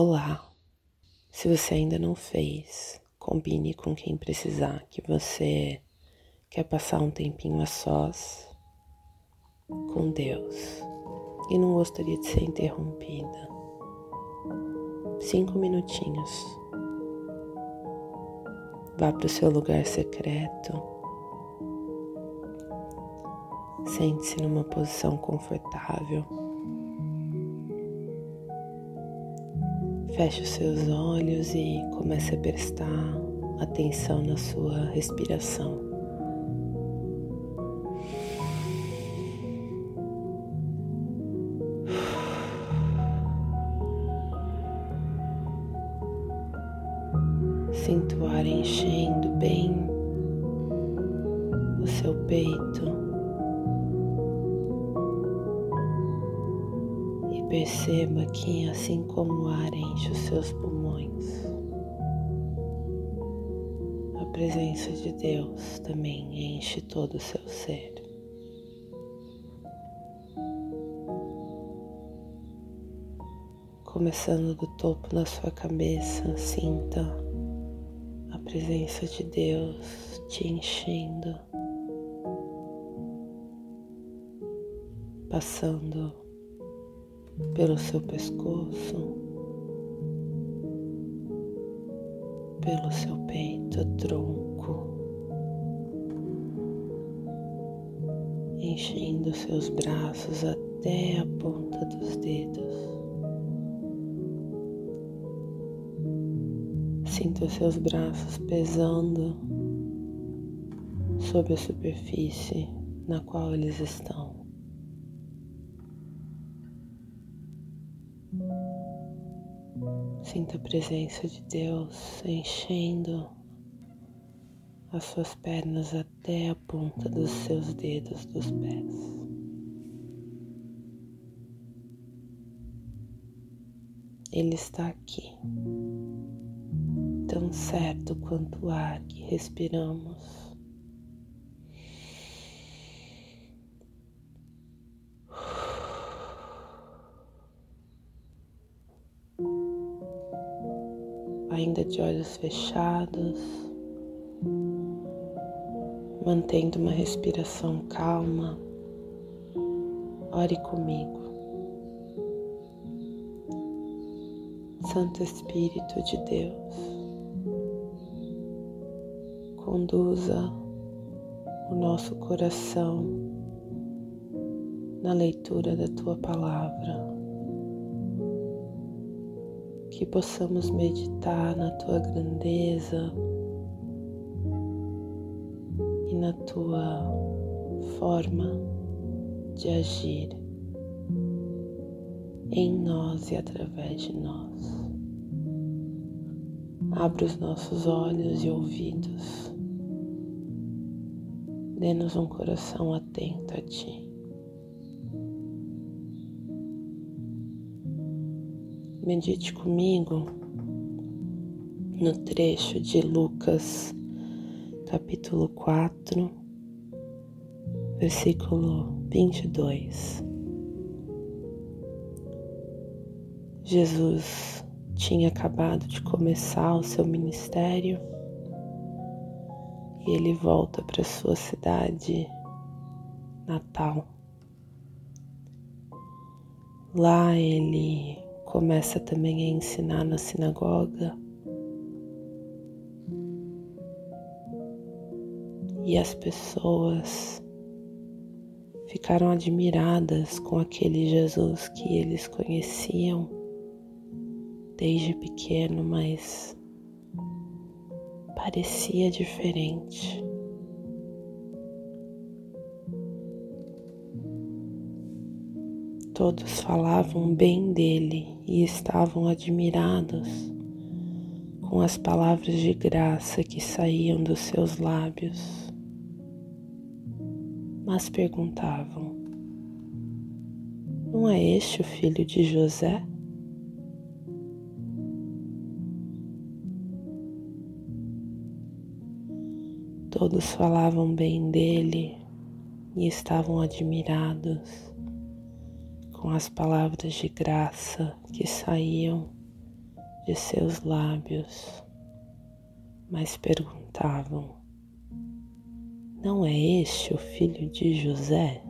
Olá! Se você ainda não fez, combine com quem precisar que você quer passar um tempinho a sós com Deus e não gostaria de ser interrompida. Cinco minutinhos. Vá para o seu lugar secreto. Sente-se numa posição confortável. Feche os seus olhos e comece a prestar atenção na sua respiração. Sinto o ar enchendo bem o seu peito. Perceba que, assim como o ar enche os seus pulmões, a presença de Deus também enche todo o seu ser. Começando do topo da sua cabeça, sinta a presença de Deus te enchendo, passando pelo seu pescoço, pelo seu peito, tronco, enchendo seus braços até a ponta dos dedos. Sinta seus braços pesando sobre a superfície na qual eles estão. Sinta a presença de Deus enchendo as suas pernas até a ponta dos seus dedos dos pés. Ele está aqui tão certo quanto o ar que respiramos. Ainda de olhos fechados, mantendo uma respiração calma, ore comigo. Santo Espírito de Deus conduza o nosso coração na leitura da tua palavra, que possamos meditar na tua grandeza e na tua forma de agir em nós e através de nós. Abra os nossos olhos e ouvidos Dê-nos um coração atento a Ti. Medite comigo no trecho de Lucas, capítulo 4, versículo 22. Jesus tinha acabado de começar o seu ministério e ele volta para sua cidade natal. Lá ele começa também a ensinar na sinagoga. E as pessoas ficaram admiradas com aquele Jesus que eles conheciam desde pequeno, mas parecia diferente. Todos falavam bem dele e estavam admirados com as palavras de graça que saíam dos seus lábios. Mas perguntavam: Não é este o filho de José? Todos falavam bem dele e estavam admirados com as palavras de graça que saíam de seus lábios, mas perguntavam: Não é este o filho de José?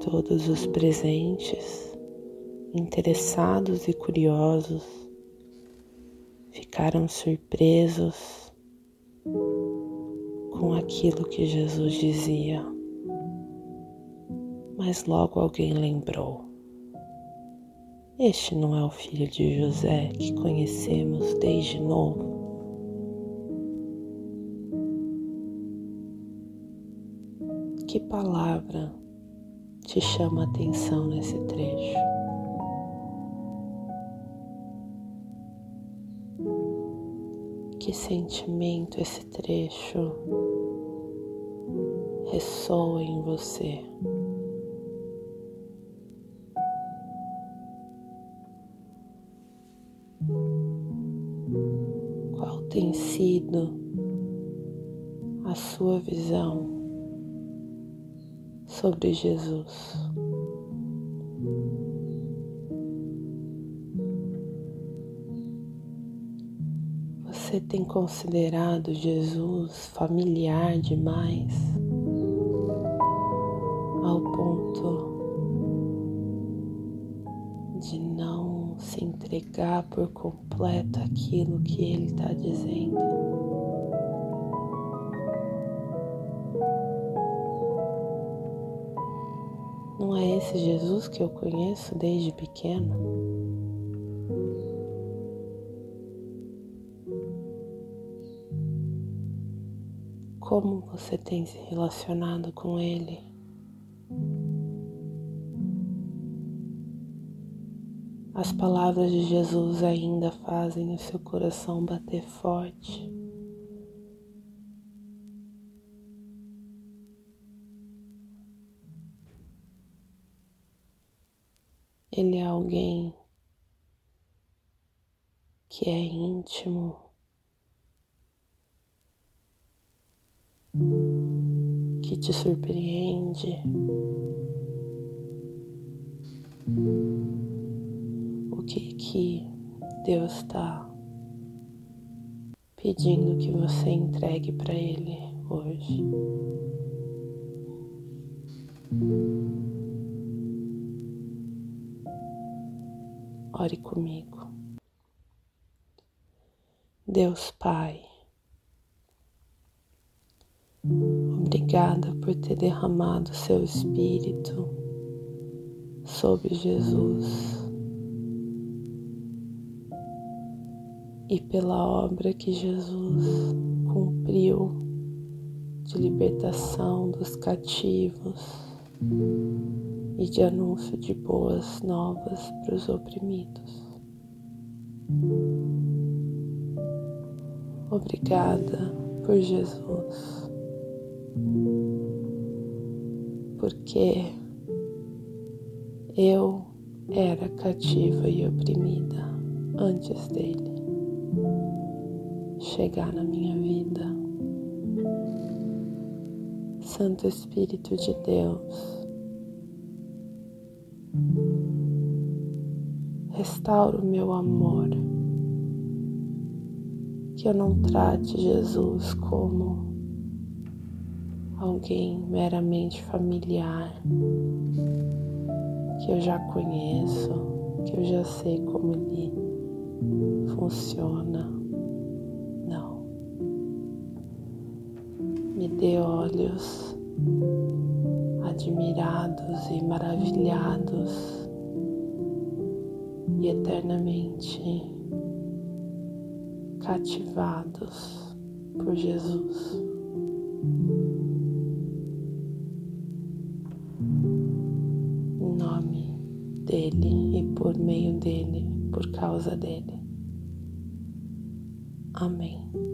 Todos os presentes, interessados e curiosos, ficaram surpresos com aquilo que Jesus dizia. Mas logo alguém lembrou: Este não é o filho de José que conhecemos desde novo? Que palavra te chama a atenção nesse trecho? Que sentimento esse trecho ressoa em você? Qual tem sido a sua visão sobre Jesus. Você tem considerado Jesus familiar demais ponto de não se entregar por completo aquilo que Ele está dizendo? Não é esse Jesus que eu conheço desde pequeno? Como você tem se relacionado com Ele? As palavras de Jesus ainda fazem o seu coração bater forte. Ele é alguém que é íntimo, que te surpreende. Que que Deus está pedindo que você entregue para Ele hoje? Ore comigo. Deus Pai, obrigada por ter derramado seu Espírito sobre Jesus e pela obra que Jesus cumpriu de libertação dos cativos e de anúncio de boas novas para os oprimidos. Obrigada por Jesus, porque eu era cativa e oprimida antes dele chegar na minha vida. Santo Espírito de Deus, restaura o meu amor. Que eu não trate Jesus como alguém meramente familiar, que eu já conheço, que eu já sei como ele funciona. Me dê olhos admirados e maravilhados e eternamente cativados por Jesus. Em nome dele e por meio dele, por causa dele. Amém.